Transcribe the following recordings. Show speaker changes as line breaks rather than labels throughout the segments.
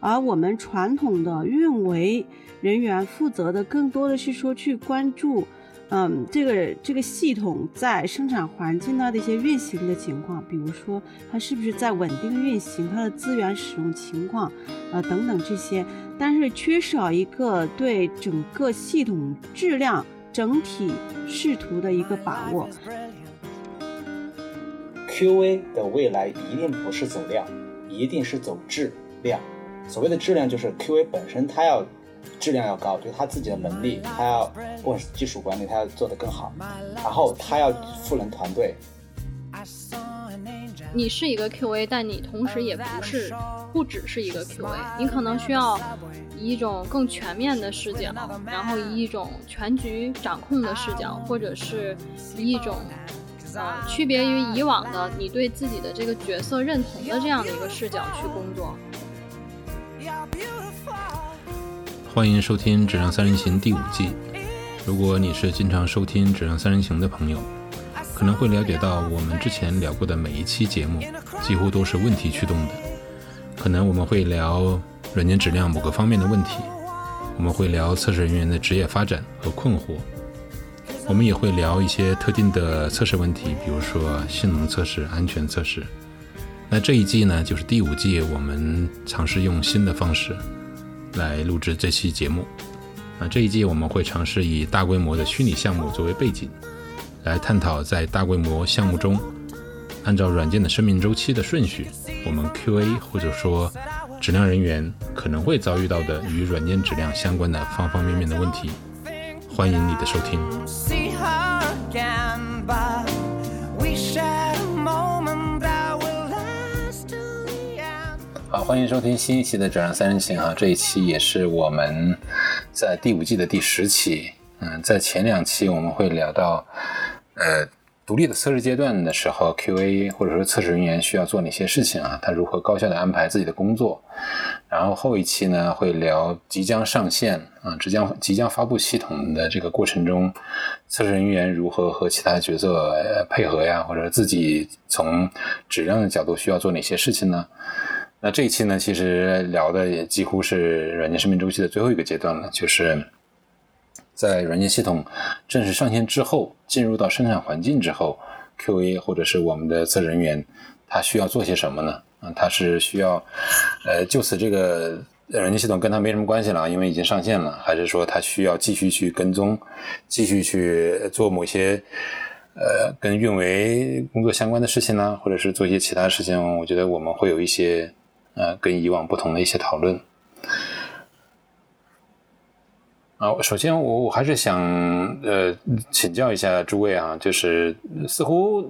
而我们传统的运维人员负责的更多的是说去关注。嗯，这个这个系统在生产环境的一些运行的情况，比如说它是不是在稳定运行，它的资源使用情况，呃等等这些，但是缺少一个对整个系统质量整体视图的一个把握。
QA 的未来一定不是走量，一定是走质量。所谓的质量，就是 QA 本身它要。质量要高，就是他自己的能力，他要不管是技术管理，他要做得更好，然后他要赋能团队。
你是一个 QA，但你同时也不是，不只是一个 QA，你可能需要以一种更全面的视角，然后以一种全局掌控的视角，或者是以一种呃区别于以往的你对自己的这个角色认同的这样的一个视角去工作。
欢迎收听《质量三人行》第五季。如果你是经常收听《质量三人行》的朋友，可能会了解到我们之前聊过的每一期节目几乎都是问题驱动的。可能我们会聊软件质量某个方面的问题，我们会聊测试人员的职业发展和困惑，我们也会聊一些特定的测试问题，比如说性能测试、安全测试。那这一季呢，就是第五季，我们尝试用新的方式。来录制这期节目。那这一季我们会尝试以大规模的虚拟项目作为背景，来探讨在大规模项目中，按照软件的生命周期的顺序，我们 QA 或者说质量人员可能会遭遇到的与软件质量相关的方方面面的问题。欢迎你的收听。好，欢迎收听新一期的《转让三人行》啊！这一期也是我们在第五季的第十期。嗯，在前两期我们会聊到，呃，独立的测试阶段的时候，QA 或者说测试人员需要做哪些事情啊？他如何高效的安排自己的工作？然后后一期呢，会聊即将上线啊，即将即将发布系统的这个过程中，测试人员如何和其他角色配合呀？或者自己从质量的角度需要做哪些事情呢？那这一期呢，其实聊的也几乎是软件生命周期的最后一个阶段了，就是在软件系统正式上线之后，进入到生产环境之后，QA 或者是我们的测试人员，他需要做些什么呢？啊，他是需要，呃，就此这个软件系统跟他没什么关系了，因为已经上线了，还是说他需要继续去跟踪，继续去做某些呃跟运维工作相关的事情呢？或者是做一些其他事情？我觉得我们会有一些。呃，跟以往不同的一些讨论啊，首先我我还是想呃请教一下诸位啊，就是似乎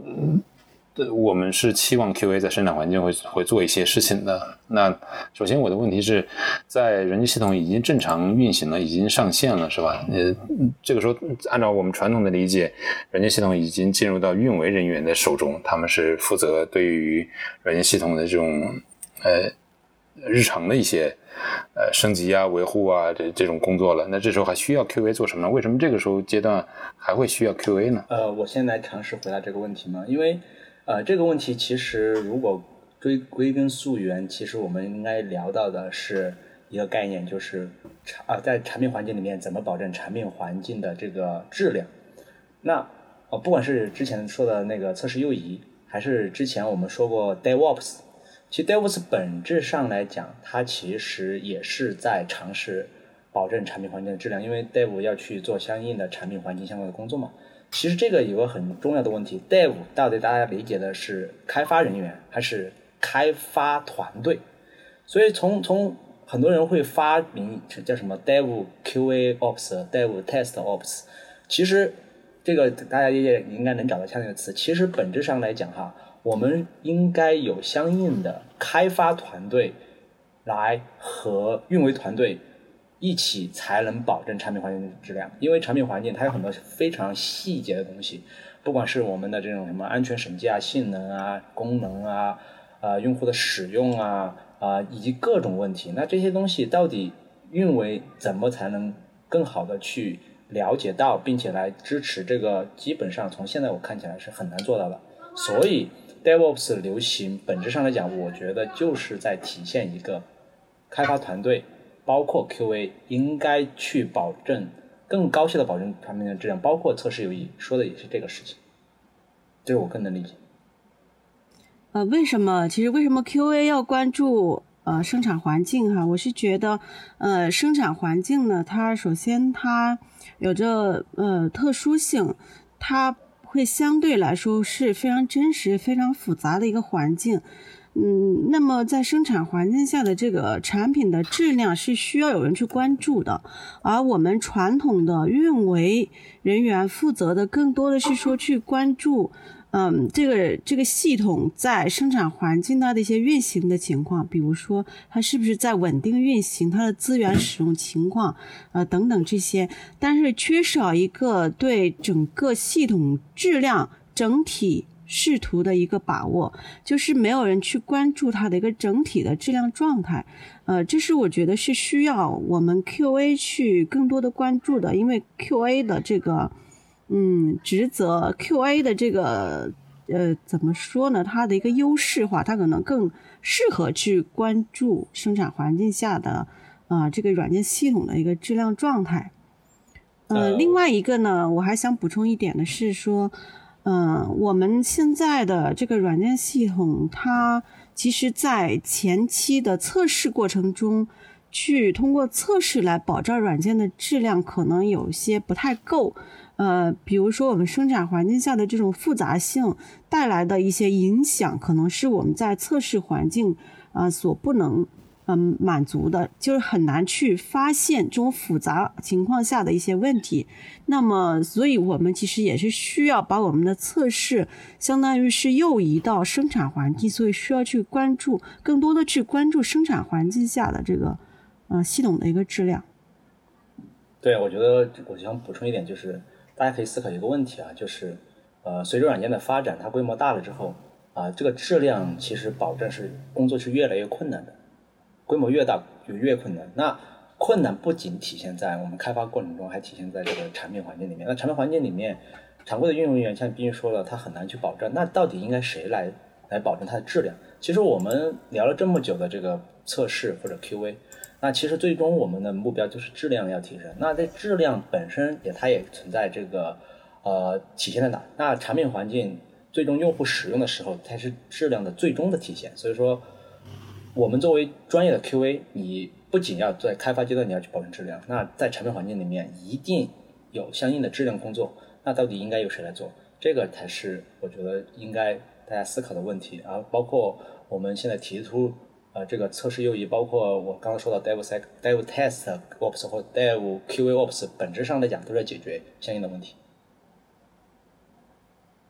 我们是期望 QA 在生产环境会会做一些事情的。那首先我的问题是在人机系统已经正常运行了，已经上线了，是吧？呃，这个时候按照我们传统的理解，软件系统已经进入到运维人员的手中，他们是负责对于软件系统的这种。呃，日常的一些呃升级啊、维护啊这这种工作了，那这时候还需要 QA 做什么呢？为什么这个时候阶段还会需要 QA 呢？
呃，我先来尝试回答这个问题嘛，因为呃这个问题其实如果追归根溯源，其实我们应该聊到的是一个概念，就是产啊在产品环境里面怎么保证产品环境的这个质量。那呃不管是之前说的那个测试右移，还是之前我们说过 DevOps。其实 DevOps 本质上来讲，它其实也是在尝试保证产品环境的质量，因为 Dev 要去做相应的产品环境相关的工作嘛。其实这个有个很重要的问题，Dev 到底大家理解的是开发人员还是开发团队？所以从从很多人会发明叫什么 Dev QA Ops、Dev Test Ops，其实这个大家也应该能找到相应的词。其实本质上来讲哈。我们应该有相应的开发团队来和运维团队一起，才能保证产品环境的质量。因为产品环境它有很多非常细节的东西，不管是我们的这种什么安全审计啊、性能啊、功能啊、啊用户的使用啊啊以及各种问题，那这些东西到底运维怎么才能更好的去了解到，并且来支持这个？基本上从现在我看起来是很难做到的，所以。DevOps 流行，本质上来讲，我觉得就是在体现一个开发团队，包括 QA 应该去保证更高效的保证产品的质量，包括测试有益，说的也是这个事情，这是我更能理解。
呃，为什么？其实为什么 QA 要关注呃生产环境哈？我是觉得，呃，生产环境呢，它首先它有着呃特殊性，它会相对来说是非常真实、非常复杂的一个环境。嗯，那么在生产环境下的这个产品的质量是需要有人去关注的，而我们传统的运维人员负责的更多的是说去关注。嗯，这个这个系统在生产环境它的一些运行的情况，比如说它是不是在稳定运行，它的资源使用情况，呃等等这些，但是缺少一个对整个系统质量整体视图的一个把握，就是没有人去关注它的一个整体的质量状态，呃，这是我觉得是需要我们 QA 去更多的关注的，因为 QA 的这个。嗯，职责 QA 的这个呃，怎么说呢？它的一个优势化，它可能更适合去关注生产环境下的啊这个软件系统的一个质量状态。呃，另外一个呢，我还想补充一点的是说，嗯，我们现在的这个软件系统，它其实在前期的测试过程中，去通过测试来保障软件的质量，可能有些不太够。呃，比如说我们生产环境下的这种复杂性带来的一些影响，可能是我们在测试环境啊所不能嗯满足的，就是很难去发现这种复杂情况下的一些问题。那么，所以我们其实也是需要把我们的测试，相当于是又移到生产环境，所以需要去关注更多的去关注生产环境下的这个呃系统的一个质量。
对，我觉得我想补充一点就是。大家可以思考一个问题啊，就是，呃，随着软件的发展，它规模大了之后，啊，这个质量其实保证是工作是越来越困难的，规模越大就越困难。那困难不仅体现在我们开发过程中，还体现在这个产品环境里面。那产品环境里面，常规的运营人员像冰玉说了，他很难去保证。那到底应该谁来来保证它的质量？其实我们聊了这么久的这个测试或者 QA。那其实最终我们的目标就是质量要提升。那这质量本身也它也存在这个呃体现在哪？那产品环境最终用户使用的时候，才是质量的最终的体现。所以说，我们作为专业的 QA，你不仅要在开发阶段你要去保证质量，那在产品环境里面一定有相应的质量工作。那到底应该由谁来做？这个才是我觉得应该大家思考的问题。啊，包括我们现在提出。呃，这个测试诱移包括我刚刚说到 Dev Sec、Dev Test Ops 或 Dev QA Ops，本质上来讲都在解决相应的问题。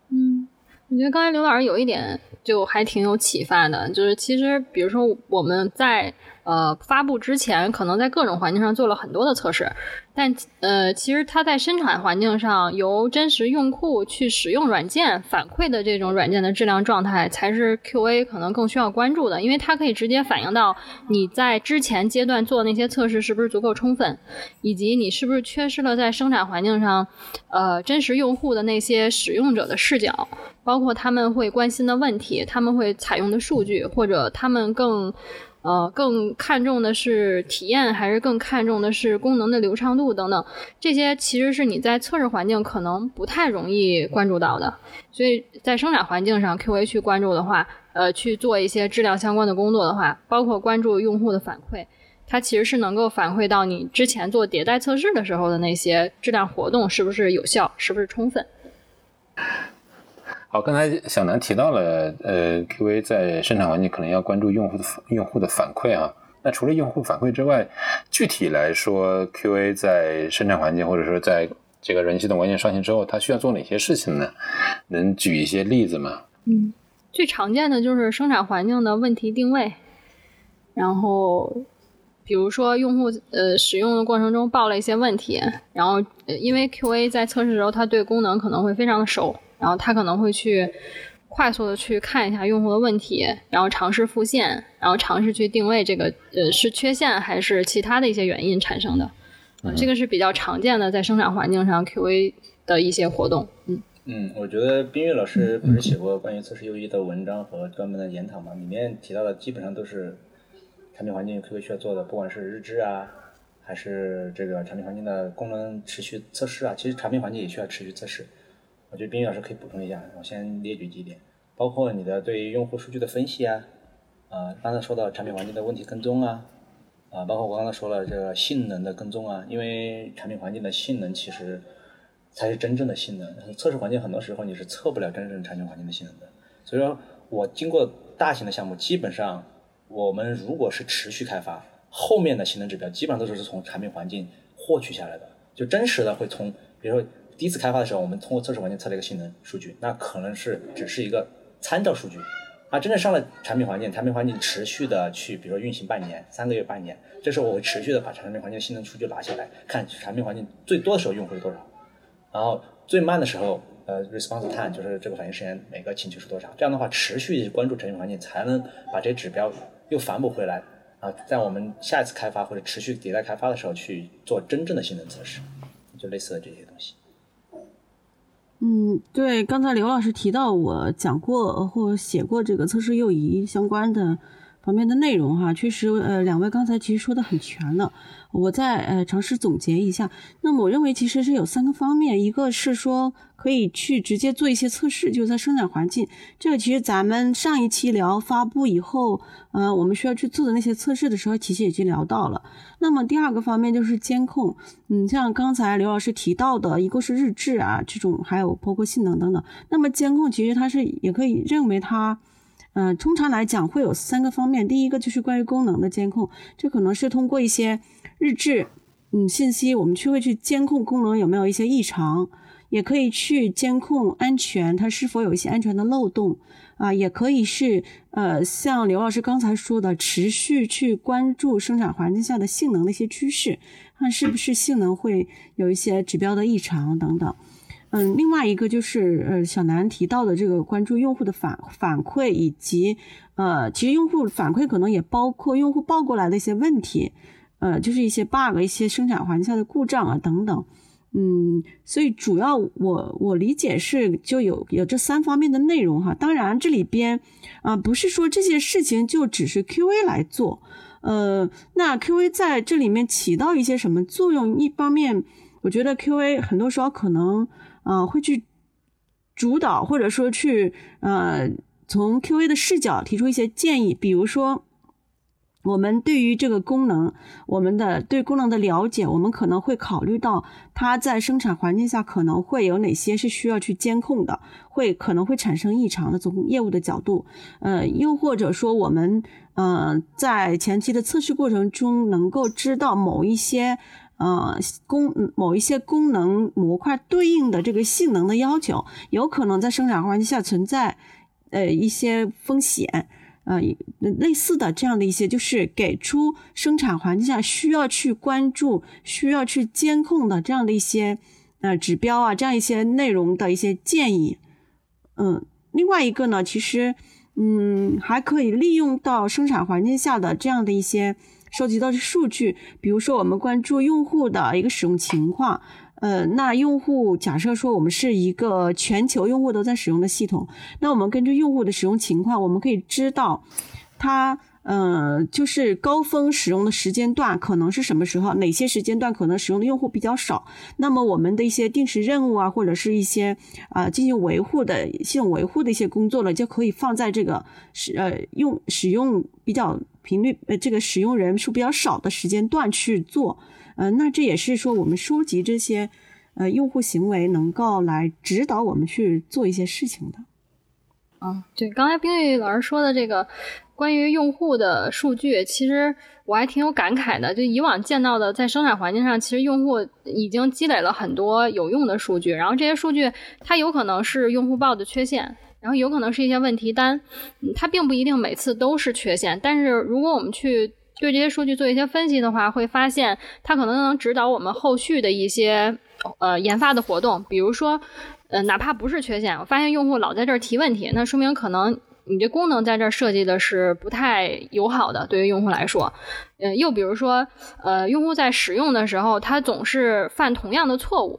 嗯，我觉得刚才刘老师有一点就还挺有启发的，就是其实比如说我们在。呃，发布之前可能在各种环境上做了很多的测试，但呃，其实它在生产环境上由真实用户去使用软件反馈的这种软件的质量状态，才是 QA 可能更需要关注的，因为它可以直接反映到你在之前阶段做那些测试是不是足够充分，以及你是不是缺失了在生产环境上，呃，真实用户的那些使用者的视角，包括他们会关心的问题，他们会采用的数据，或者他们更。呃，更看重的是体验，还是更看重的是功能的流畅度等等？这些其实是你在测试环境可能不太容易关注到的。所以在生产环境上，QA 去关注的话，呃，去做一些质量相关的工作的话，包括关注用户的反馈，它其实是能够反馈到你之前做迭代测试的时候的那些质量活动是不是有效，是不是充分。
好，刚才小南提到了，呃，QA 在生产环境可能要关注用户的用户的反馈啊。那除了用户反馈之外，具体来说，QA 在生产环境或者说在这个人系统完全上线之后，它需要做哪些事情呢？能举一些例子吗？
嗯，最常见的就是生产环境的问题定位，然后比如说用户呃使用的过程中报了一些问题，然后因为 QA 在测试的时候，他对功能可能会非常的熟。然后他可能会去快速的去看一下用户的问题，然后尝试复现，然后尝试去定位这个呃是缺陷还是其他的一些原因产生的，这个是比较常见的在生产环境上 QA 的一些活动。
嗯嗯，我觉得冰玉老师不是写过关于测试优异的文章和专门的研讨吗？里面提到的基本上都是产品环境 QA 需要做的，不管是日志啊，还是这个产品环境的功能持续测试啊，其实产品环境也需要持续测试。我觉得冰雨老师可以补充一下，我先列举几点，包括你的对用户数据的分析啊，啊，刚才说到产品环境的问题跟踪啊，啊，包括我刚才说了这个性能的跟踪啊，因为产品环境的性能其实才是真正的性能，测试环境很多时候你是测不了真正产品环境的性能的。所以说我经过大型的项目，基本上我们如果是持续开发，后面的性能指标基本上都是从产品环境获取下来的，就真实的会从，比如说。第一次开发的时候，我们通过测试环境测了一个性能数据，那可能是只是一个参照数据。啊，真正上了产品环境，产品环境持续的去，比如说运行半年、三个月、半年，这时候我会持续的把产品环境性能数据拿下来，看产品环境最多的时候用户是多少，然后最慢的时候，呃，response time 就是这个反应时间，每个请求是多少。这样的话，持续关注产品环境，才能把这些指标又反哺回来，啊，在我们下一次开发或者持续迭代开发的时候去做真正的性能测试，就类似的这些东西。
嗯，对，刚才刘老师提到我讲过或写过这个测试右移相关的方面的内容哈，确实，呃，两位刚才其实说的很全了。我再呃尝试总结一下，那么我认为其实是有三个方面，一个是说可以去直接做一些测试，就是在生产环境，这个其实咱们上一期聊发布以后，呃，我们需要去做的那些测试的时候，其实已经聊到了。那么第二个方面就是监控，嗯，像刚才刘老师提到的，一个是日志啊这种，还有包括性能等等。那么监控其实它是也可以认为它。嗯，通常来讲会有三个方面。第一个就是关于功能的监控，这可能是通过一些日志，嗯，信息，我们去会去监控功能有没有一些异常，也可以去监控安全，它是否有一些安全的漏洞啊，也可以是呃，像刘老师刚才说的，持续去关注生产环境下的性能的一些趋势，看是不是性能会有一些指标的异常等等。嗯，另外一个就是呃，小南提到的这个关注用户的反反馈，以及呃，其实用户反馈可能也包括用户报过来的一些问题，呃，就是一些 bug、一些生产环境下的故障啊等等。嗯，所以主要我我理解是就有有这三方面的内容哈。当然这里边啊，不是说这些事情就只是 QA 来做，呃，那 QA 在这里面起到一些什么作用？一方面，我觉得 QA 很多时候可能。啊，会去主导，或者说去呃，从 QA 的视角提出一些建议。比如说，我们对于这个功能，我们的对功能的了解，我们可能会考虑到它在生产环境下可能会有哪些是需要去监控的，会可能会产生异常的。从业务的角度，呃，又或者说我们呃在前期的测试过程中，能够知道某一些。呃，功某一些功能模块对应的这个性能的要求，有可能在生产环境下存在呃一些风险，呃类似的这样的一些，就是给出生产环境下需要去关注、需要去监控的这样的一些呃指标啊，这样一些内容的一些建议。嗯，另外一个呢，其实嗯还可以利用到生产环境下的这样的一些。收集到的数据，比如说我们关注用户的一个使用情况，呃，那用户假设说我们是一个全球用户都在使用的系统，那我们根据用户的使用情况，我们可以知道他，呃，就是高峰使用的时间段可能是什么时候，哪些时间段可能使用的用户比较少，那么我们的一些定时任务啊，或者是一些啊进行维护的系统维护的一些工作呢，就可以放在这个使呃用使用比较。频率呃，这个使用人数比较少的时间段去做，呃，那这也是说我们收集这些呃用户行为，能够来指导我们去做一些事情的。
啊，对，刚才冰玉老师说的这个关于用户的数据，其实我还挺有感慨的。就以往见到的，在生产环境上，其实用户已经积累了很多有用的数据，然后这些数据它有可能是用户报的缺陷。然后有可能是一些问题单，它并不一定每次都是缺陷。但是如果我们去对这些数据做一些分析的话，会发现它可能能指导我们后续的一些呃研发的活动。比如说，呃，哪怕不是缺陷，我发现用户老在这儿提问题，那说明可能你这功能在这儿设计的是不太友好的，对于用户来说。嗯，又比如说，呃，用户在使用的时候，他总是犯同样的错误，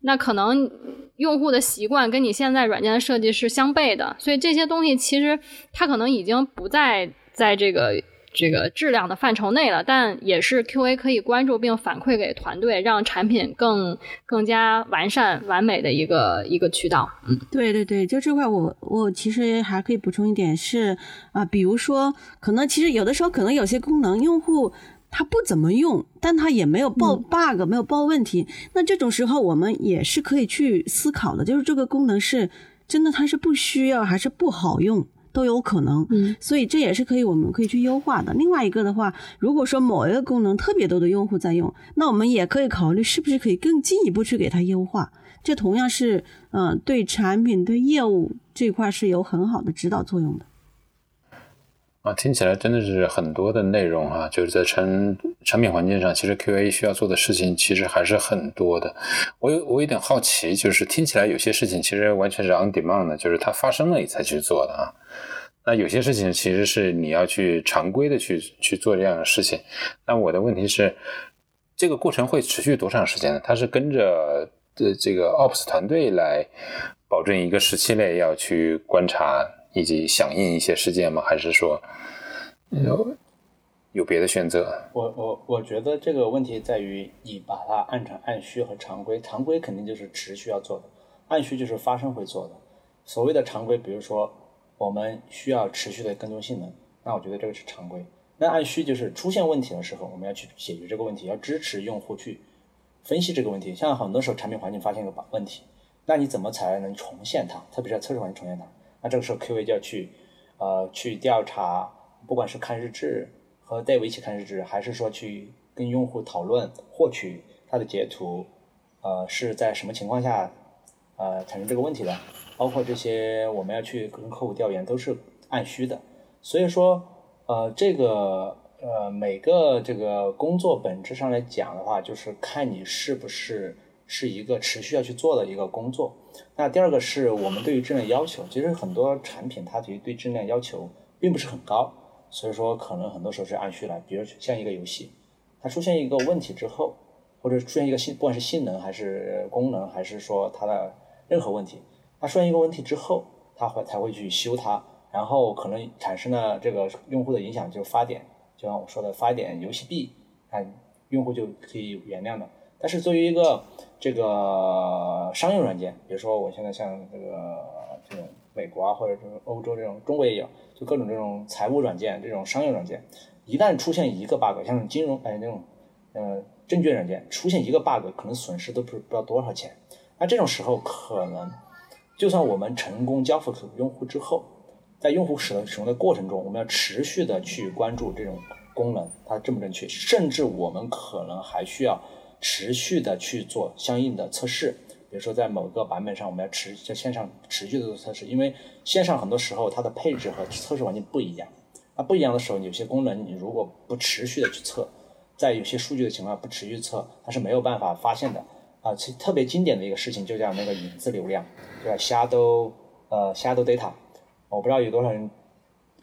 那可能。用户的习惯跟你现在软件的设计是相悖的，所以这些东西其实它可能已经不再在这个这个质量的范畴内了，但也是 QA 可以关注并反馈给团队，让产品更更加完善、完美的一个一个渠道。嗯，
对对对，就这块我我其实还可以补充一点是啊，比如说可能其实有的时候可能有些功能用户。他不怎么用，但他也没有报 bug，没有报问题。那这种时候，我们也是可以去思考的，就是这个功能是真的，它是不需要还是不好用都有可能。
嗯，
所以这也是可以，我们可以去优化的。另外一个的话，如果说某一个功能特别多的用户在用，那我们也可以考虑是不是可以更进一步去给它优化。这同样是，嗯，对产品、对业务这块是有很好的指导作用的。
啊，听起来真的是很多的内容啊！就是在产产品环境上，其实 QA 需要做的事情其实还是很多的。我有我有点好奇，就是听起来有些事情其实完全是 on demand 的，就是它发生了你才去做的啊。那有些事情其实是你要去常规的去去做这样的事情。那我的问题是，这个过程会持续多长时间呢？它是跟着的这个 Ops 团队来保证一个时期内要去观察。以及响应一些事件吗？还是说有有别的选择？
我我我觉得这个问题在于你把它按成按需和常规，常规肯定就是持续要做的，按需就是发生会做的。所谓的常规，比如说我们需要持续的跟踪性能，那我觉得这个是常规。那按需就是出现问题的时候，我们要去解决这个问题，要支持用户去分析这个问题。像很多时候产品环境发现一个问题，那你怎么才能重现它？特别是测试环境重现它？那这个时候，QA 就要去，呃，去调查，不管是看日志和 Dev 一起看日志，还是说去跟用户讨论，获取他的截图，呃，是在什么情况下，呃，产生这个问题的？包括这些我们要去跟客户调研，都是按需的。所以说，呃，这个，呃，每个这个工作本质上来讲的话，就是看你是不是是一个持续要去做的一个工作。那第二个是我们对于质量要求，其实很多产品它其实对质量要求并不是很高，所以说可能很多时候是按需来。比如像一个游戏，它出现一个问题之后，或者出现一个性，不管是性能还是功能，还是说它的任何问题，它出现一个问题之后，它会才会去修它，然后可能产生了这个用户的影响，就发点，就像我说的发点游戏币，啊，用户就可以原谅的。但是作为一个这个商用软件，比如说我现在像这个这种美国啊，或者是欧洲这种，中国也有，就各种这种财务软件，这种商用软件，一旦出现一个 bug，像金融哎那种呃证券软件出现一个 bug，可能损失都不不知道多少钱。那这种时候，可能就算我们成功交付给用户之后，在用户使使用的过程中，我们要持续的去关注这种功能它正不正确，甚至我们可能还需要。持续的去做相应的测试，比如说在某个版本上，我们要持在线上持续的做测试，因为线上很多时候它的配置和测试环境不一样。那不一样的时候，有些功能你如果不持续的去测，在有些数据的情况下不持续测，它是没有办法发现的。啊，其特别经典的一个事情就叫那个影子流量，对吧？Shadow 呃 Shadow Data，我不知道有多少人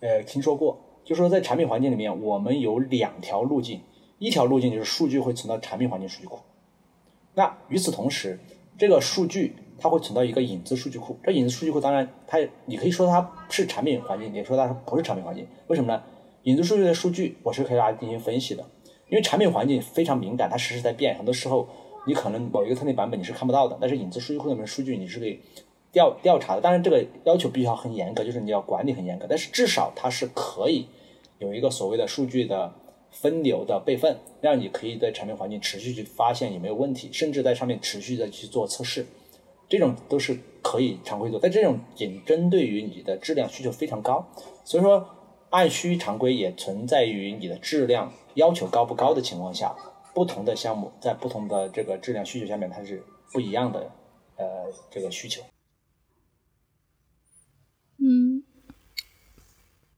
呃听说过，就说在产品环境里面，我们有两条路径。一条路径就是数据会存到产品环境数据库，那与此同时，这个数据它会存到一个影子数据库。这影子数据库当然它你可以说它是产品环境，也说它不是产品环境。为什么呢？影子数据的数据我是可以来进行分析的，因为产品环境非常敏感，它实时在变，很多时候你可能某一个特定版本你是看不到的，但是影子数据库里面数据你是可以调调查的。当然这个要求必须要很严格，就是你要管理很严格，但是至少它是可以有一个所谓的数据的。分流的备份，让你可以在产品环境持续去发现有没有问题，甚至在上面持续的去做测试，这种都是可以常规做。但这种仅针对于你的质量需求非常高，所以说按需常规也存在于你的质量要求高不高的情况下，不同的项目在不同的这个质量需求下面，它是不一样的呃这个需求。
嗯。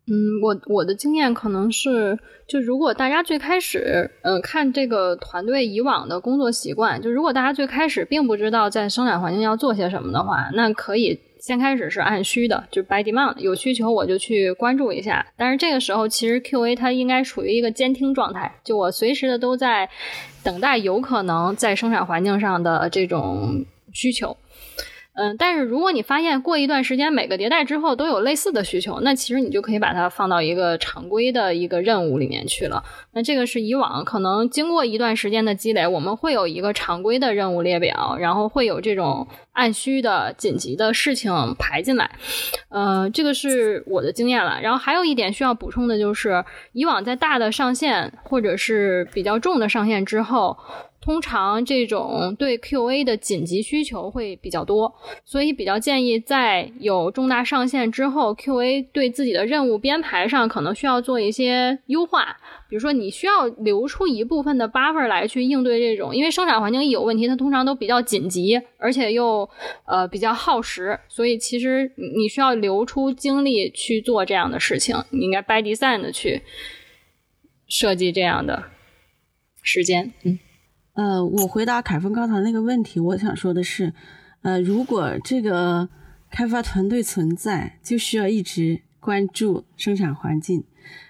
嗯，我我的经验可能是，就如果大家最开始，嗯，看这个团队以往的工作习惯，就如果大家最开始并不知道在生产环境要做些什么的话，那可以先开始是按需的，就是 by demand，有需求我就去关注一下。但是这个时候，其实 QA 它应该处于一个监听状态，就我随时的都在等待有可能在生产环境上的这种需求。嗯，但是如果你发现过一段时间每个迭代之后都有类似的需求，那其实你就可以把它放到一个常规的一个任务里面去了。那这个是以往可能经过一段时间的积累，我们会有一个常规的任务列表，然后会有这种按需的紧急的事情排进来。呃，这个是我的经验了。然后还有一点需要补充的就是，以往在大的上线或者是比较重的上线之后。通常这种对 QA 的紧急需求会比较多，所以比较建议在有重大上线之后，QA 对自己的任务编排上可能需要做一些优化。比如说，你需要留出一部分的 buffer 来去应对这种，因为生产环境一有问题，它通常都比较紧急，而且又呃比较耗时，所以其实你需要留出精力去做这样的事情。你应该 by design 的去设计这样的时间，嗯。
呃，我回答凯峰刚才那个问题，我想说的是，呃，如果这个开发团队存在，就需要一直关注生产环境，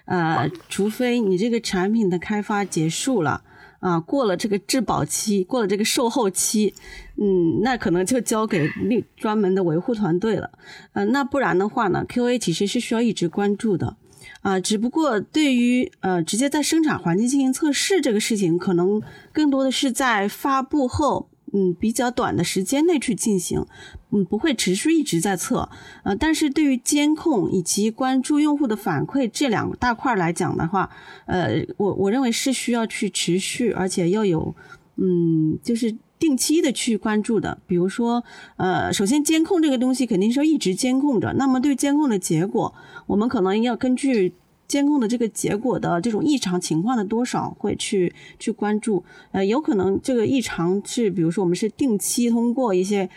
呃，除非你这个产品的开发结束了，啊，过了这个质保期，过了这个售后期，嗯，那可能就交给另专门的维护团队了，呃，那不然的话呢，QA 其实是需要一直关注的。啊，只不过对于呃直接在生产环境进行测试这个事情，可能更多的是在发布后，嗯，比较短的时间内去进行，嗯，不会持续一直在测。呃，但是对于监控以及关注用户的反馈这两大块来讲的话，呃，我我认为是需要去持续，而且要有，嗯，就是定期的去关注的。比如说，呃，首先监控这个东西肯定是要一直监控着，那么对监控的结果。我们可能要根据监控的这个结果的这种异常情况的多少，会去去关注。呃，有可能这个异常是，比如说我们是定期通过一些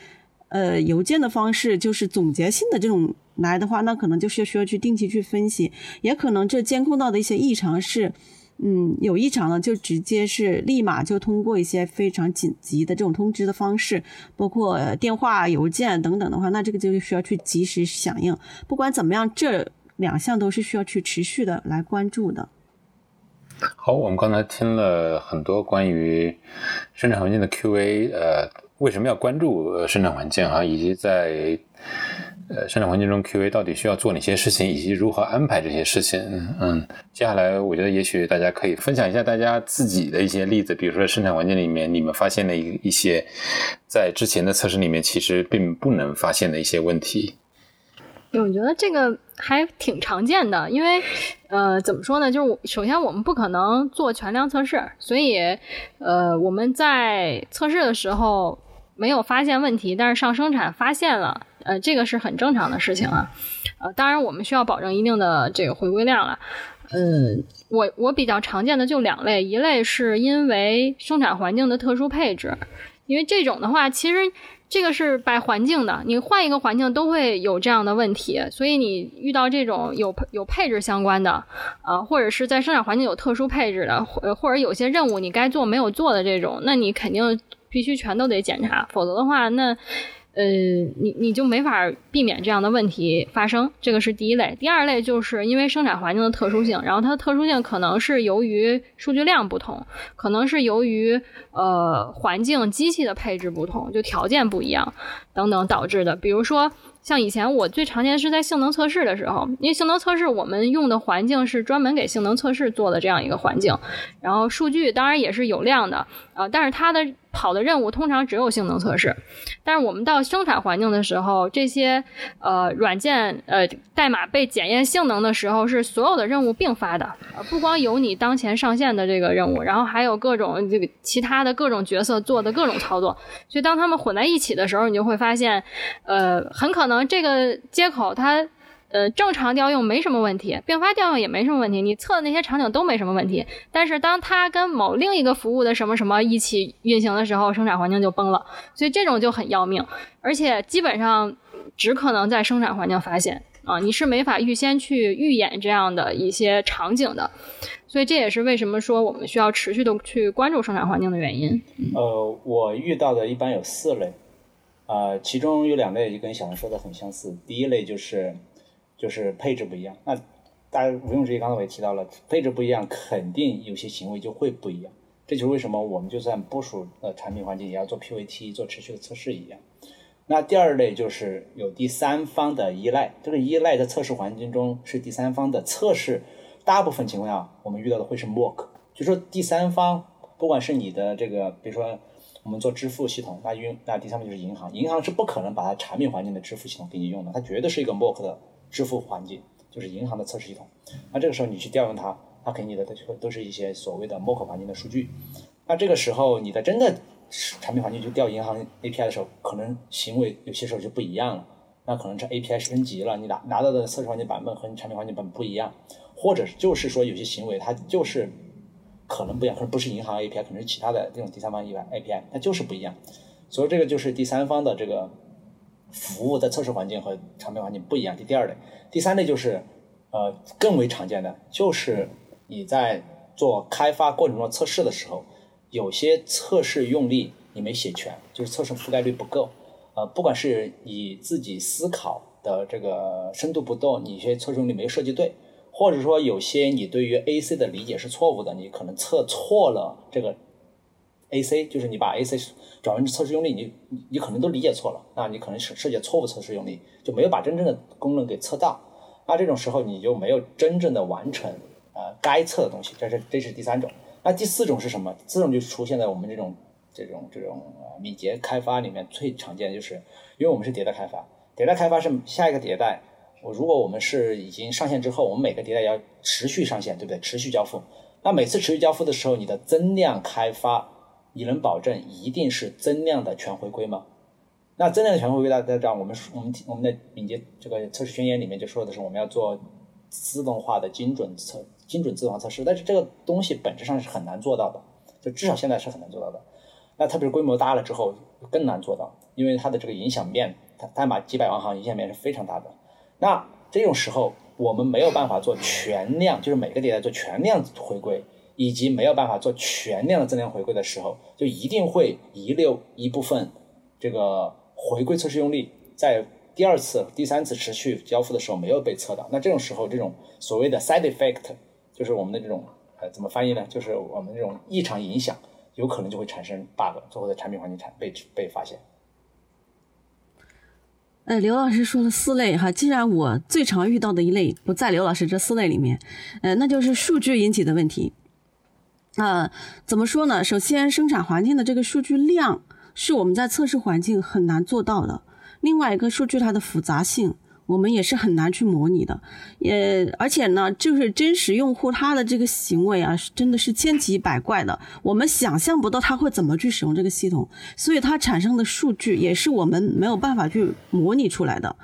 呃邮件的方式，就是总结性的这种来的话，那可能就是需要去定期去分析。也可能这监控到的一些异常是，嗯，有异常了，就直接是立马就通过一些非常紧急的这种通知的方式，包括电话、邮件等等的话，那这个就需要去及时响应。不管怎么样，这两项都是需要去持续的来关注的。
好，我们刚才听了很多关于生产环境的 QA，呃，为什么要关注生产环境啊？以及在呃生产环境中 QA 到底需要做哪些事情，以及如何安排这些事情？嗯，接下来我觉得也许大家可以分享一下大家自己的一些例子，比如说生产环境里面你们发现的一一些在之前的测试里面其实并不能发现的一些问题。
我觉得这个还挺常见的，因为，呃，怎么说呢？就是首先我们不可能做全量测试，所以，呃，我们在测试的时候没有发现问题，但是上生产发现了，呃，这个是很正常的事情啊。呃，当然我们需要保证一定的这个回归量了。嗯，我我比较常见的就两类，一类是因为生产环境的特殊配置，因为这种的话其实。这个是摆环境的，你换一个环境都会有这样的问题，所以你遇到这种有有配置相关的，啊，或者是在生产环境有特殊配置的，或或者有些任务你该做没有做的这种，那你肯定必须全都得检查，否则的话那。呃，你你就没法避免这样的问题发生，这个是第一类。第二类就是因为生产环境的特殊性，然后它的特殊性可能是由于数据量不同，可能是由于呃环境机器的配置不同，就条件不一样等等导致的。比如说。像以前我最常见是在性能测试的时候，因为性能测试我们用的环境是专门给性能测试做的这样一个环境，然后数据当然也是有量的啊，但是它的跑的任务通常只有性能测试。但是我们到生产环境的时候，这些呃软件呃代码被检验性能的时候，是所有的任务并发的呃，不光有你当前上线的这个任务，然后还有各种这个其他的各种角色做的各种操作，所以当他们混在一起的时候，你就会发现呃很可能。这个接口它呃正常调用没什么问题，并发调用也没什么问题，你测的那些场景都没什么问题。但是当它跟某另一个服务的什么什么一起运行的时候，生产环境就崩了。所以这种就很要命，而且基本上只可能在生产环境发现啊，你是没法预先去预演这样的一些场景的。所以这也是为什么说我们需要持续的去关注生产环境的原因。
呃，我遇到的一般有四类。啊，其中有两类就跟小杨说的很相似。第一类就是就是配置不一样，那大家毋庸置疑，刚才我也提到了，配置不一样，肯定有些行为就会不一样。这就是为什么我们就算部署呃产品环境，也要做 PVT 做持续的测试一样。那第二类就是有第三方的依赖，这个依赖在测试环境中是第三方的测试，大部分情况下我们遇到的会是 mock，就说第三方不管是你的这个，比如说我们做支付系统，那运那第三方就是银行，银行是不可能把它产品环境的支付系统给你用的，它绝对是一个 mock 的支付环境，就是银行的测试系统。那这个时候你去调用它，它给你的都都是一些所谓的 mock 环境的数据。那这个时候你的真的产品环境去调银行 API 的时候，可能行为有些时候就不一样了。那可能是 API 升级了，你拿拿到的测试环境版本和你产品环境版本不一样，或者就是说有些行为它就是可能不一样，可能不是银行 API，可能是其他的这种第三方以外 API，它就是不一样。所以这个就是第三方的这个服务的测试环境和产品环境不一样。第第二类，第三类就是呃更为常见的，就是你在做开发过程中测试的时候。有些测试用例你没写全，就是测试覆盖率不够。呃，不管是你自己思考的这个深度不够，你一些测试用例没设计对，或者说有些你对于 AC 的理解是错误的，你可能测错了这个 AC，就是你把 AC 转换成测试用力，你你可能都理解错了，那你可能是设计错误测试用力，就没有把真正的功能给测到。那这种时候你就没有真正的完成呃该测的东西，这是这是第三种。那第四种是什么？这种就出现在我们这种这种这种呃敏捷开发里面最常见的就是，因为我们是迭代开发，迭代开发是下一个迭代。我如果我们是已经上线之后，我们每个迭代要持续上线，对不对？持续交付。那每次持续交付的时候，你的增量开发，你能保证一定是增量的全回归吗？那增量的全回归，大家知道，我们我们我们的敏捷这个测试宣言里面就说的是，我们要做自动化的精准测。精准自动化测试，但是这个东西本质上是很难做到的，就至少现在是很难做到的。那特别是规模大了之后更难做到，因为它的这个影响面，它代码几百万行影响面是非常大的。那这种时候我们没有办法做全量，就是每个迭代做全量回归，以及没有办法做全量的增量回归的时候，就一定会遗留一部分这个回归测试用例在。第二次、第三次持续交付的时候没有被测到，那这种时候，这种所谓的 side effect。就是我们的这种呃怎么翻译呢？就是我们这种异常影响，有可能就会产生 bug，最后在产品环境产被被发现。
呃，刘老师说了四类哈，既然我最常遇到的一类不在刘老师这四类里面，呃，那就是数据引起的问题。呃，怎么说呢？首先，生产环境的这个数据量是我们在测试环境很难做到的。另外一个，数据它的复杂性。我们也是很难去模拟的，也而且呢，就是真实用户他的这个行为啊，真的是千奇百怪的，我们想象不到他会怎么去使用这个系统，所以它产生的数据也是我们没有办法去模拟出来的。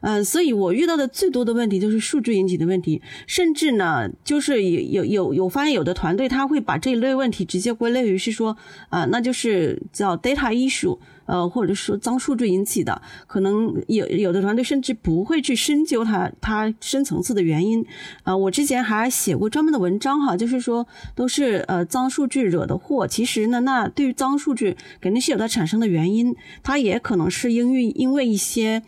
呃，所以我遇到的最多的问题就是数据引起的问题，甚至呢，就是有有有有发现有的团队他会把这一类问题直接归类于是说，啊，那就是叫 data issue，呃，或者说脏数据引起的，可能有有的团队甚至不会去深究它它深层次的原因。啊，我之前还写过专门的文章哈，就是说都是呃脏数据惹的祸。其实呢，那对于脏数据肯定是有它产生的原因，它也可能是因为因为一些。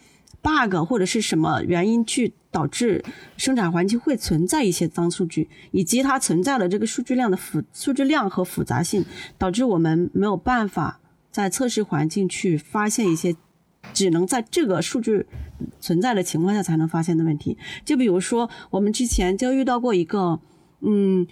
bug 或者是什么原因去导致生产环境会存在一些脏数据，以及它存在的这个数据量的复数据量和复杂性，导致我们没有办法在测试环境去发现一些只能在这个数据存在的情况下才能发现的问题。就比如说，我们之前就遇到过一个，嗯，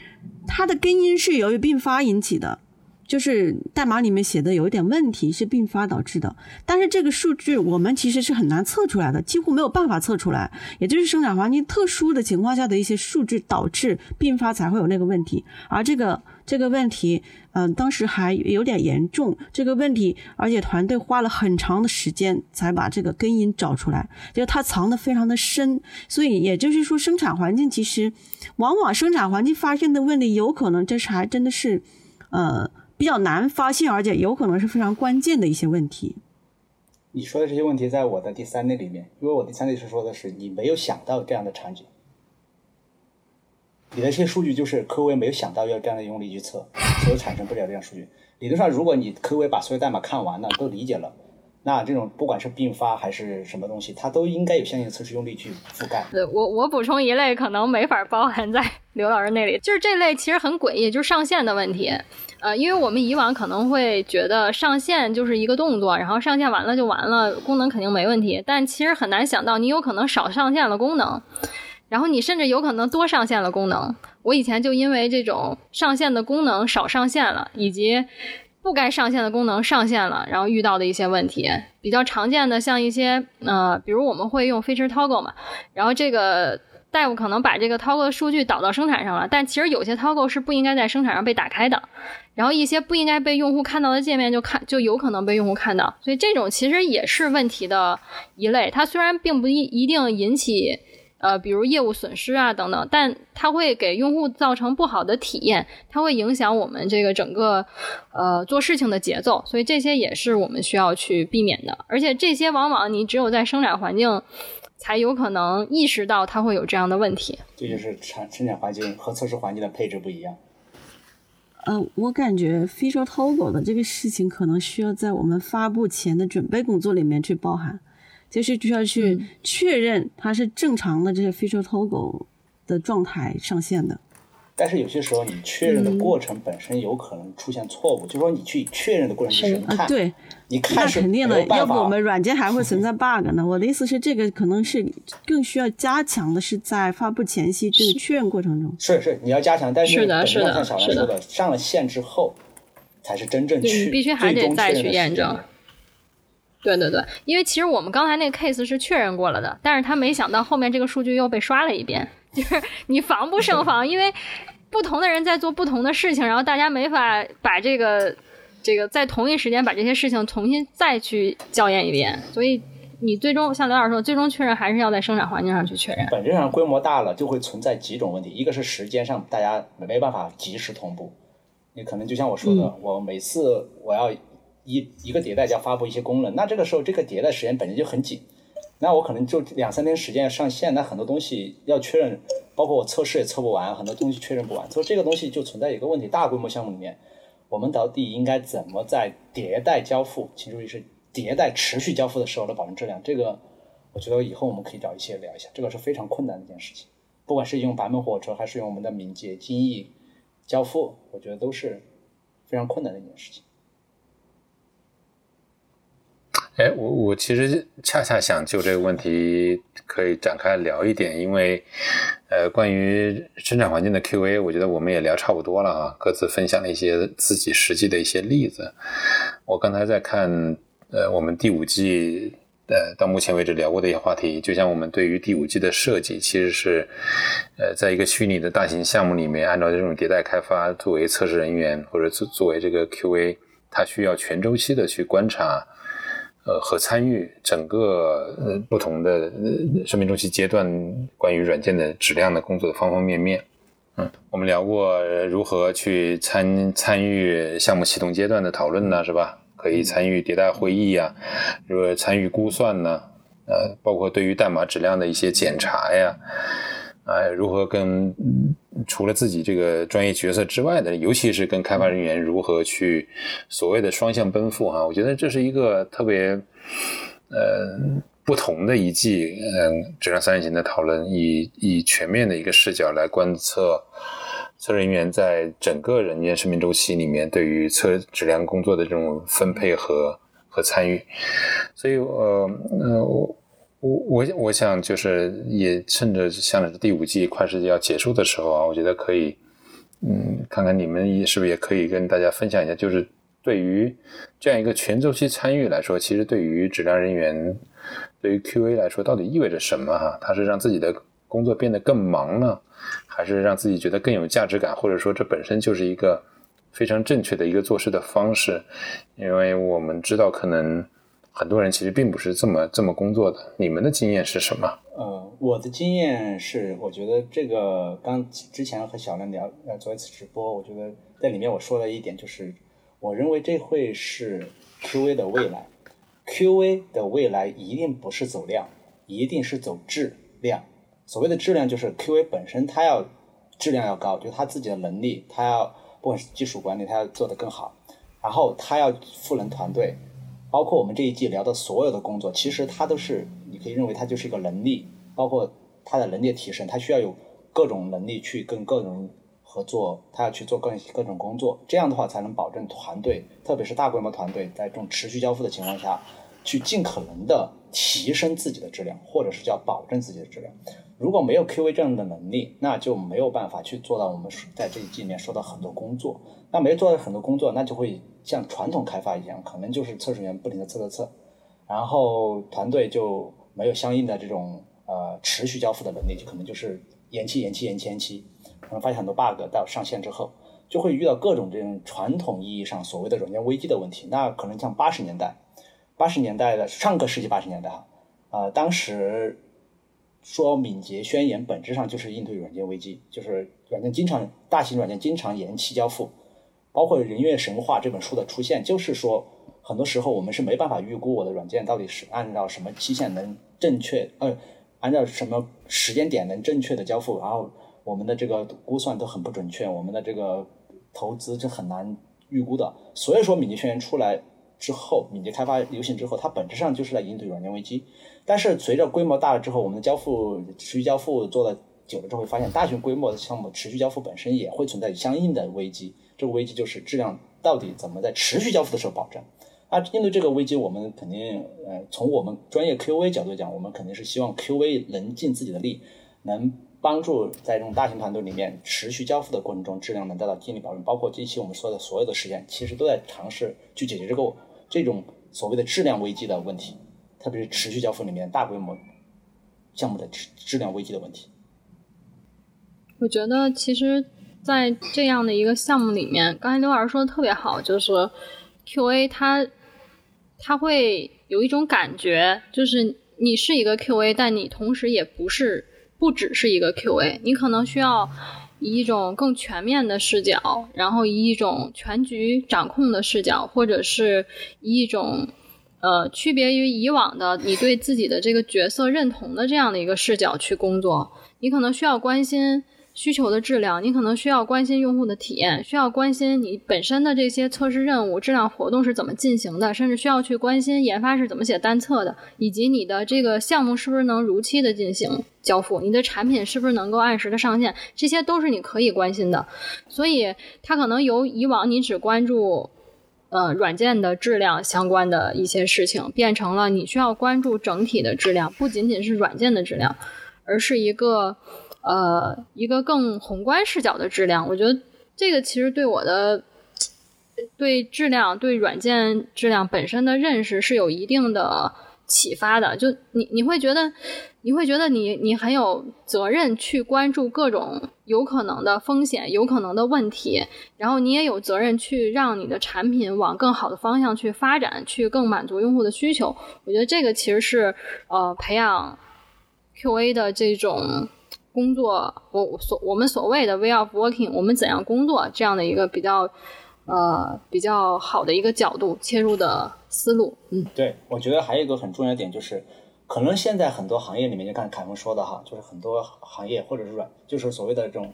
它的根因是由于并发引起的。就是代码里面写的有一点问题，是并发导致的。但是这个数据我们其实是很难测出来的，几乎没有办法测出来。也就是生产环境特殊的情况下的一些数据导致并发才会有那个问题。而这个这个问题，嗯，当时还有点严重。这个问题，而且团队花了很长的时间才把这个根因找出来，就它藏的非常的深。所以也就是说，生产环境其实往往生产环境发现的问题，有可能这是还真的是，呃。比较难发现，而且有可能是非常关键的一些问题。
你说的这些问题，在我的第三类里面，因为我第三类是说的是你没有想到这样的场景，你的这些数据就是科威没有想到要这样的用力去测，所以产生不了这样数据。理论上，如果你科威把所有代码看完了，都理解了，那这种不管是并发还是什么东西，它都应该有相应的测试用力去覆盖。
对我我补充一类可能没法包含在刘老师那里，就是这类其实很诡异，就是上线的问题。呃，因为我们以往可能会觉得上线就是一个动作，然后上线完了就完了，功能肯定没问题。但其实很难想到，你有可能少上线了功能，然后你甚至有可能多上线了功能。我以前就因为这种上线的功能少上线了，以及不该上线的功能上线了，然后遇到的一些问题，比较常见的像一些呃，比如我们会用 feature toggle 嘛，然后这个。大夫可能把这个 toggle 的数据导到生产上了，但其实有些 toggle 是不应该在生产上被打开的，然后一些不应该被用户看到的界面就看就有可能被用户看到，所以这种其实也是问题的一类。它虽然并不一一定引起呃比如业务损失啊等等，但它会给用户造成不好的体验，它会影响我们这个整个呃做事情的节奏，所以这些也是我们需要去避免的。而且这些往往你只有在生产环境。才有可能意识到它会有这样的问题。
这就是产生产环境和测试环境的配置不一样。
呃，我感觉 feature toggle 的这个事情可能需要在我们发布前的准备工作里面去包含，就是需要去确认它是正常的这些 feature toggle 的状态上线的。
但是有些时候，你确认的过程本身有可能出现错误，就是说你去确认的过程中，你看，
对，
你看
是肯定的，要不我们软件还会存在 bug 呢。我的意思是，这个可能是更需要加强的，是在发布前夕这个确认过程中。
是是，你要加强，但是
是的，是的，
像小兰说的，上了线之后才是真正去，
你必须还得再去验证。对对对，因为其实我们刚才那个 case 是确认过了的，但是他没想到后面这个数据又被刷了一遍。就是你防不胜防，因为不同的人在做不同的事情，然后大家没法把这个这个在同一时间把这些事情重新再去校验一遍，所以你最终像刘老师说，最终确认还是要在生产环境上去确认。
本质上规模大了就会存在几种问题，一个是时间上大家没办法及时同步，你可能就像我说的，我每次我要一一个迭代要发布一些功能，那这个时候这个迭代时间本身就很紧。那我可能就两三天时间要上线，那很多东西要确认，包括我测试也测不完，很多东西确认不完，所以这个东西就存在一个问题：大规模项目里面，我们到底应该怎么在迭代交付，请注意是迭代持续交付的时候来保证质量？这个我觉得以后我们可以找一些聊一下，这个是非常困难的一件事情。不管是用版本火车，还是用我们的敏捷精益交付，我觉得都是非常困难的一件事情。
哎，我我其实恰恰想就这个问题可以展开聊一点，因为呃，关于生产环境的 QA，我觉得我们也聊差不多了啊，各自分享了一些自己实际的一些例子。我刚才在看呃，我们第五季呃到目前为止聊过的一些话题，就像我们对于第五季的设计，其实是呃，在一个虚拟的大型项目里面，按照这种迭代开发作为测试人员或者作作为这个 QA，他需要全周期的去观察。呃，和参与整个呃不同的生命周期阶段关于软件的质量的工作的方方面面，嗯，我们聊过如何去参参与项目启动阶段的讨论呢，是吧？可以参与迭代会议呀，如果参与估算呢，呃，包括对于代码质量的一些检查呀。啊，如何跟除了自己这个专业角色之外的，尤其是跟开发人员如何去所谓的双向奔赴哈？我觉得这是一个特别呃不同的一季嗯质量三人行的讨论，以以全面的一个视角来观测测试人员在整个人员生命周期里面对于测质量工作的这种分配和和参与，所以呃呃。我我我想就是也趁着像第五季快是要结束的时候啊，我觉得可以，嗯，看看你们也是不是也可以跟大家分享一下，就是对于这样一个全周期参与来说，其实对于质量人员，对于 QA 来说，到底意味着什么哈？他是让自己的工作变得更忙呢，还是让自己觉得更有价值感，或者说这本身就是一个非常正确的一个做事的方式？因为我们知道可能。很多人其实并不是这么这么工作的，你们的经验是什么？
呃，我的经验是，我觉得这个刚之前和小亮聊呃做一次直播，我觉得在里面我说了一点，就是我认为这会是 QA 的未来，QA 的未来一定不是走量，一定是走质量。所谓的质量就是 QA 本身它要质量要高，就是他自己的能力，他要不管是技术管理，他要做得更好，然后他要赋能团队。包括我们这一季聊的所有的工作，其实它都是你可以认为它就是一个能力，包括它的能力提升，它需要有各种能力去跟各种合作，他要去做各各种工作，这样的话才能保证团队，特别是大规模团队在这种持续交付的情况下，去尽可能的提升自己的质量，或者是叫保证自己的质量。如果没有 QA 这样的能力，那就没有办法去做到我们在这一季里面说的很多工作。那没做到很多工作，那就会像传统开发一样，可能就是测试员不停的测测测，然后团队就没有相应的这种呃持续交付的能力，就可能就是延期延期延期延期，可能发现很多 bug 到上线之后，就会遇到各种这种传统意义上所谓的软件危机的问题。那可能像八十年代，八十年代的上个世纪八十年代哈，呃当时。说敏捷宣言本质上就是应对软件危机，就是软件经常大型软件经常延期交付，包括《人月神话》这本书的出现，就是说很多时候我们是没办法预估我的软件到底是按照什么期限能正确，呃，按照什么时间点能正确的交付，然后我们的这个估算都很不准确，我们的这个投资是很难预估的。所以说敏捷宣言出来之后，敏捷开发流行之后，它本质上就是在应对软件危机。但是随着规模大了之后，我们的交付持续交付做了久了之后，会发现大型规模的项目持续交付本身也会存在相应的危机。这个危机就是质量到底怎么在持续交付的时候保证？啊，应对这个危机，我们肯定呃，从我们专业 QA 角度讲，我们肯定是希望 QA 能尽自己的力，能帮助在这种大型团队里面持续交付的过程中，质量能得到尽力保证。包括近期我们说的所有的实验，其实都在尝试去解决这个这种所谓的质量危机的问题。特别是持续交付里面大规模项目的质质量危机的问题。
我觉得，其实，在这样的一个项目里面，刚才刘老师说的特别好，就是 QA 它它会有一种感觉，就是你是一个 QA，但你同时也不是不只是一个 QA，你可能需要以一种更全面的视角，然后以一种全局掌控的视角，或者是以一种。呃，区别于以往的你对自己的这个角色认同的这样的一个视角去工作，你可能需要关心需求的质量，你可能需要关心用户的体验，需要关心你本身的这些测试任务、质量活动是怎么进行的，甚至需要去关心研发是怎么写单测的，以及你的这个项目是不是能如期的进行交付，你的产品是不是能够按时的上线，这些都是你可以关心的。所以，它可能由以往你只关注。呃，软件的质量相关的一些事情，变成了你需要关注整体的质量，不仅仅是软件的质量，而是一个呃一个更宏观视角的质量。我觉得这个其实对我的对质量、对软件质量本身的认识是有一定的。启发的，就你你会觉得，你会觉得你你很有责任去关注各种有可能的风险、有可能的问题，然后你也有责任去让你的产品往更好的方向去发展，去更满足用户的需求。我觉得这个其实是呃培养 QA 的这种工作，我所我们所谓的 way of working，我们怎样工作这样的一个比较。呃，比较好的一个角度切入的思路，嗯，
对，我觉得还有一个很重要的点就是，可能现在很多行业里面，就看凯文说的哈，就是很多行业或者是软，就是所谓的这种，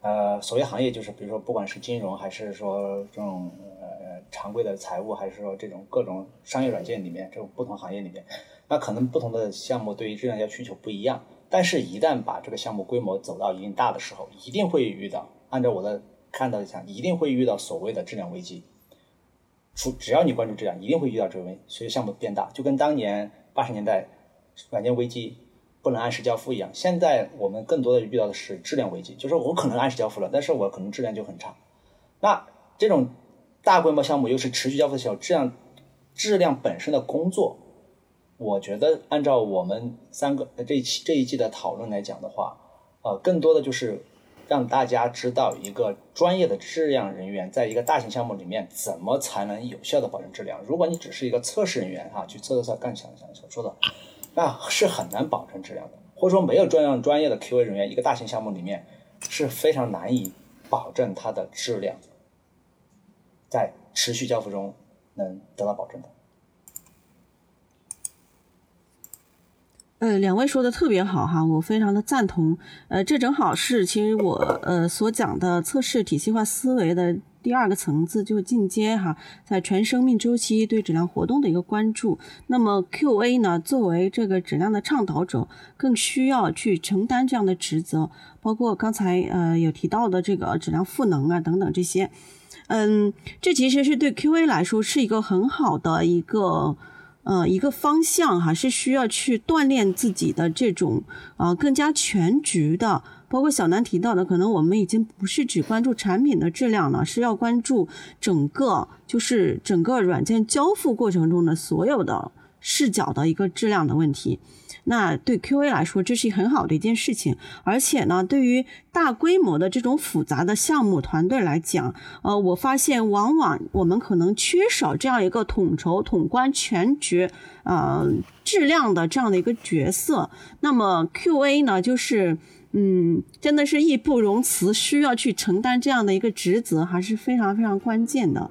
呃，所谓行业就是比如说不管是金融还是说这种呃常规的财务，还是说这种各种商业软件里面这种不同行业里面，那可能不同的项目对于质量要需求不一样，但是一旦把这个项目规模走到一定大的时候，一定会遇到，按照我的。看到一下，一定会遇到所谓的质量危机。除只要你关注质量，一定会遇到这个危。随着项目变大，就跟当年八十年代软件危机不能按时交付一样。现在我们更多的遇到的是质量危机，就是我可能按时交付了，但是我可能质量就很差。那这种大规模项目又是持续交付的时候，质量质量本身的工作，我觉得按照我们三个这一期这一季的讨论来讲的话，呃，更多的就是。让大家知道一个专业的质量人员在一个大型项目里面怎么才能有效的保证质量。如果你只是一个测试人员哈，去测测测干想想所说的，那是很难保证质量的。或者说没有这样专业的 QA 人员，一个大型项目里面是非常难以保证它的质量在持续交付中能得到保证的。
呃，两位说的特别好哈，我非常的赞同。呃，这正好是其实我呃所讲的测试体系化思维的第二个层次就是进阶哈，在全生命周期对质量活动的一个关注。那么 QA 呢，作为这个质量的倡导者，更需要去承担这样的职责，包括刚才呃有提到的这个质量赋能啊等等这些。嗯，这其实是对 QA 来说是一个很好的一个。呃，一个方向哈是需要去锻炼自己的这种呃更加全局的，包括小南提到的，可能我们已经不是只关注产品的质量了，是要关注整个就是整个软件交付过程中的所有的视角的一个质量的问题。那对 QA 来说，这是很好的一件事情，而且呢，对于大规模的这种复杂的项目团队来讲，呃，我发现往往我们可能缺少这样一个统筹、统观全局，呃，质量的这样的一个角色。那么 QA 呢，就是嗯，真的是义不容辞，需要去承担这样的一个职责，还是非常非常关键的。